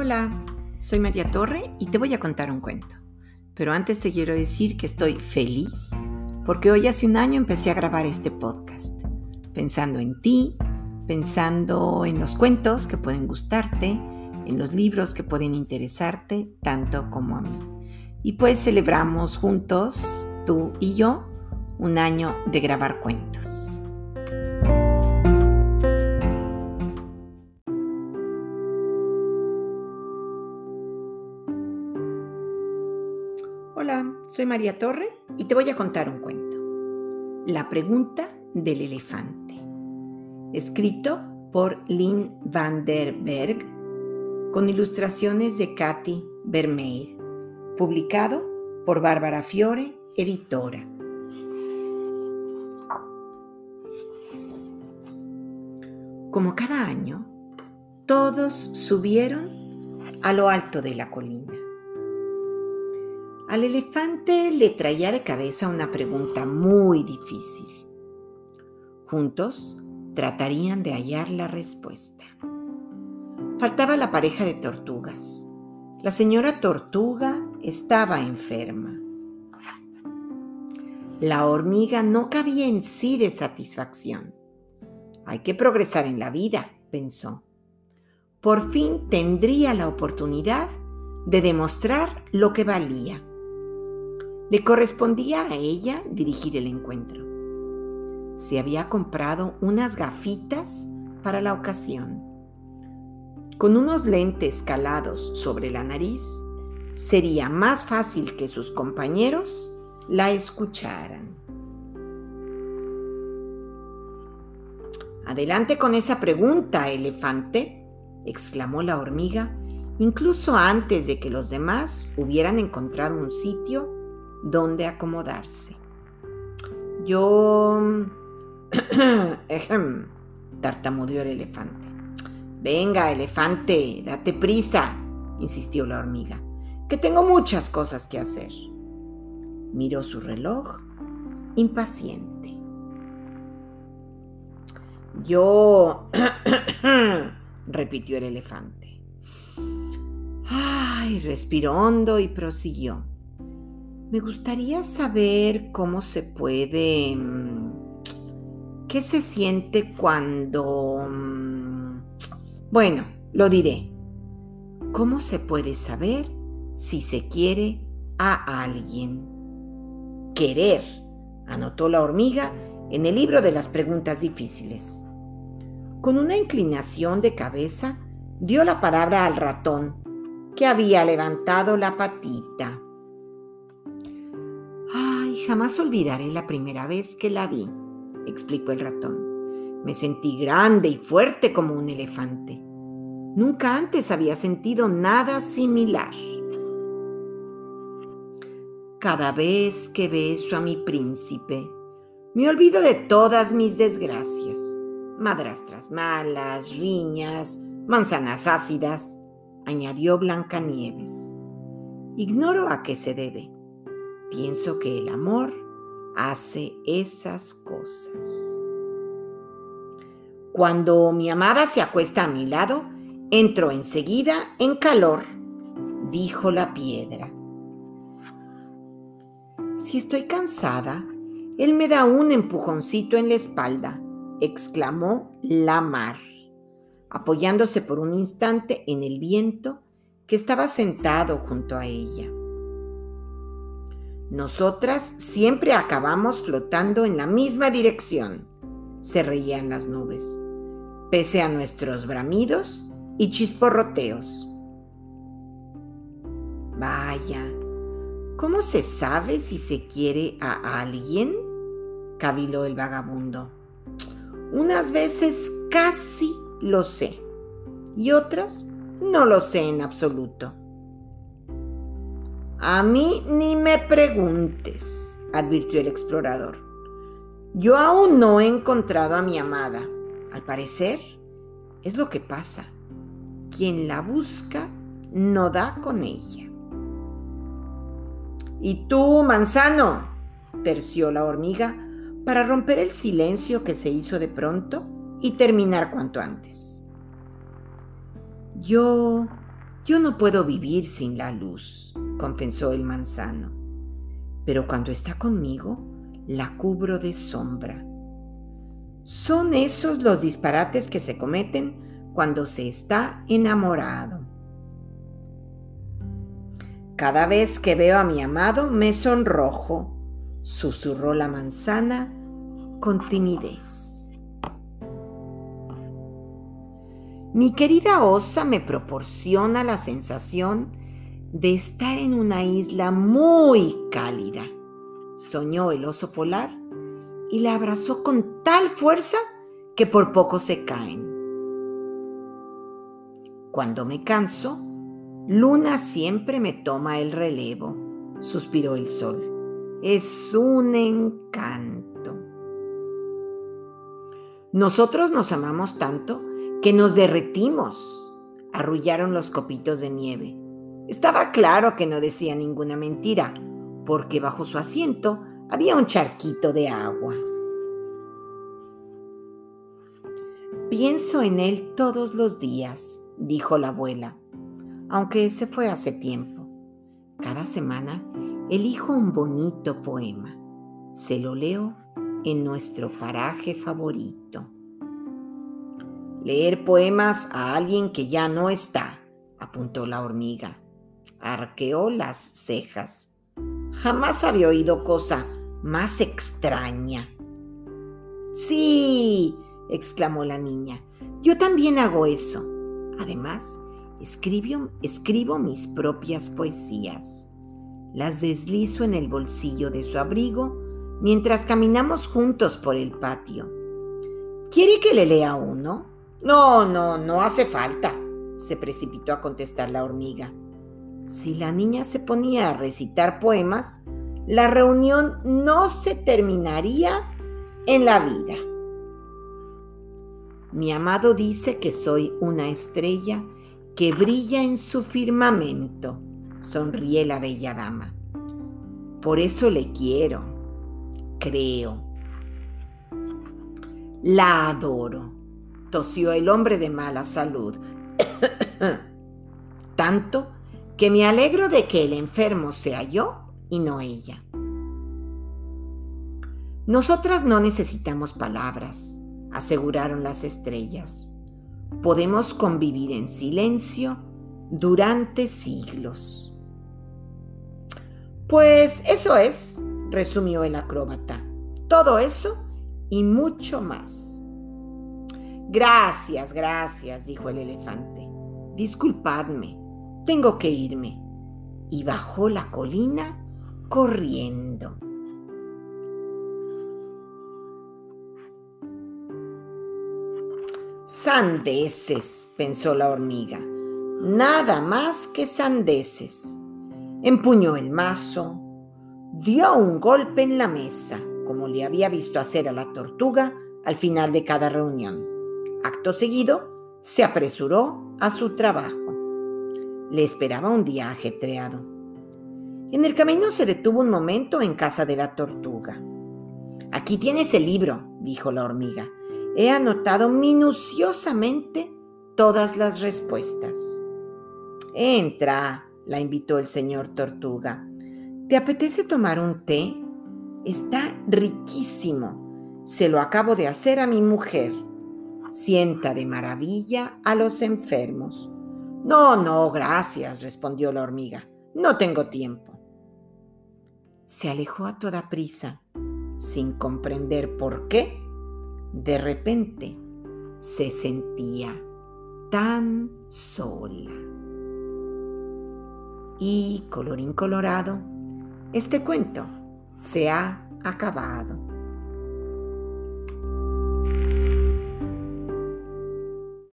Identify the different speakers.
Speaker 1: Hola, soy María Torre y te voy a contar un cuento. Pero antes te quiero decir que estoy feliz porque hoy hace un año empecé a grabar este podcast, pensando en ti, pensando en los cuentos que pueden gustarte, en los libros que pueden interesarte tanto como a mí. Y pues celebramos juntos, tú y yo, un año de grabar cuentos. Hola, soy María Torre y te voy a contar un cuento. La pregunta del elefante. Escrito por Lynn van der Berg con ilustraciones de Katy Vermeer. Publicado por Bárbara Fiore, editora. Como cada año, todos subieron a lo alto de la colina. Al elefante le traía de cabeza una pregunta muy difícil. Juntos tratarían de hallar la respuesta. Faltaba la pareja de tortugas. La señora tortuga estaba enferma. La hormiga no cabía en sí de satisfacción. Hay que progresar en la vida, pensó. Por fin tendría la oportunidad de demostrar lo que valía. Le correspondía a ella dirigir el encuentro. Se había comprado unas gafitas para la ocasión. Con unos lentes calados sobre la nariz, sería más fácil que sus compañeros la escucharan. Adelante con esa pregunta, elefante, exclamó la hormiga, incluso antes de que los demás hubieran encontrado un sitio dónde acomodarse. Yo... tartamudeó el elefante. Venga, elefante, date prisa, insistió la hormiga, que tengo muchas cosas que hacer. Miró su reloj, impaciente. Yo... repitió el elefante. Ay, respiró hondo y prosiguió. Me gustaría saber cómo se puede... Mm, ¿Qué se siente cuando... Mm, bueno, lo diré. ¿Cómo se puede saber si se quiere a alguien? Querer, anotó la hormiga en el libro de las preguntas difíciles. Con una inclinación de cabeza, dio la palabra al ratón, que había levantado la patita. Jamás olvidaré la primera vez que la vi, explicó el ratón. Me sentí grande y fuerte como un elefante. Nunca antes había sentido nada similar. Cada vez que beso a mi príncipe, me olvido de todas mis desgracias. Madrastras malas, riñas, manzanas ácidas, añadió Blancanieves. Ignoro a qué se debe Pienso que el amor hace esas cosas. Cuando mi amada se acuesta a mi lado, entro enseguida en calor, dijo la piedra. Si estoy cansada, él me da un empujoncito en la espalda, exclamó la mar, apoyándose por un instante en el viento que estaba sentado junto a ella. Nosotras siempre acabamos flotando en la misma dirección, se reían las nubes, pese a nuestros bramidos y chisporroteos. Vaya, ¿cómo se sabe si se quiere a alguien? caviló el vagabundo. Unas veces casi lo sé y otras no lo sé en absoluto. A mí ni me preguntes, advirtió el explorador. Yo aún no he encontrado a mi amada. Al parecer, es lo que pasa. Quien la busca no da con ella. ¿Y tú, manzano? terció la hormiga para romper el silencio que se hizo de pronto y terminar cuanto antes. Yo, Yo no puedo vivir sin la luz, confesó el manzano, pero cuando está conmigo, la cubro de sombra. Son esos los disparates que se cometen cuando se está enamorado. Cada vez que veo a mi amado me sonrojo, susurró la manzana con timidez. Mi querida osa me proporciona la sensación de estar en una isla muy cálida, soñó el oso polar y la abrazó con tal fuerza que por poco se caen. Cuando me canso, Luna siempre me toma el relevo, suspiró el sol. Es un encanto. Nosotros nos amamos tanto que nos derretimos, arrullaron los copitos de nieve. Estaba claro que no decía ninguna mentira, porque bajo su asiento había un charquito de agua. Pienso en él todos los días, dijo la abuela aunque se fue hace tiempo. Cada semana elijo un bonito poema. Se lo leo en nuestro paraje favorito. Leer poemas a alguien que ya no está, apuntó la hormiga. Arqueó las cejas. Jamás había oído cosa más extraña. Sí, exclamó la niña, yo también hago eso. Además, Escribo, escribo mis propias poesías. Las deslizo en el bolsillo de su abrigo mientras caminamos juntos por el patio. ¿Quiere que le lea uno? No, no, no hace falta, se precipitó a contestar la hormiga. Si la niña se ponía a recitar poemas, la reunión no se terminaría en la vida. Mi amado dice que soy una estrella que brilla en su firmamento, sonríe la bella dama. Por eso le quiero, creo. La adoro, tosió el hombre de mala salud. Tanto que me alegro de que el enfermo sea yo y no ella. Nosotras no necesitamos palabras, aseguraron las estrellas podemos convivir en silencio durante siglos. Pues eso es, resumió el acróbata. Todo eso y mucho más. Gracias, gracias, dijo el elefante. Disculpadme, tengo que irme. Y bajó la colina corriendo. Sandeces, pensó la hormiga. Nada más que sandeces. Empuñó el mazo, dio un golpe en la mesa, como le había visto hacer a la tortuga al final de cada reunión. Acto seguido, se apresuró a su trabajo. Le esperaba un día ajetreado. En el camino se detuvo un momento en casa de la tortuga. Aquí tienes el libro, dijo la hormiga. He anotado minuciosamente todas las respuestas. Entra, la invitó el señor Tortuga. ¿Te apetece tomar un té? Está riquísimo. Se lo acabo de hacer a mi mujer. Sienta de maravilla a los enfermos. No, no, gracias, respondió la hormiga. No tengo tiempo. Se alejó a toda prisa, sin comprender por qué de repente se sentía tan sola. Y colorín colorado, este cuento se ha acabado.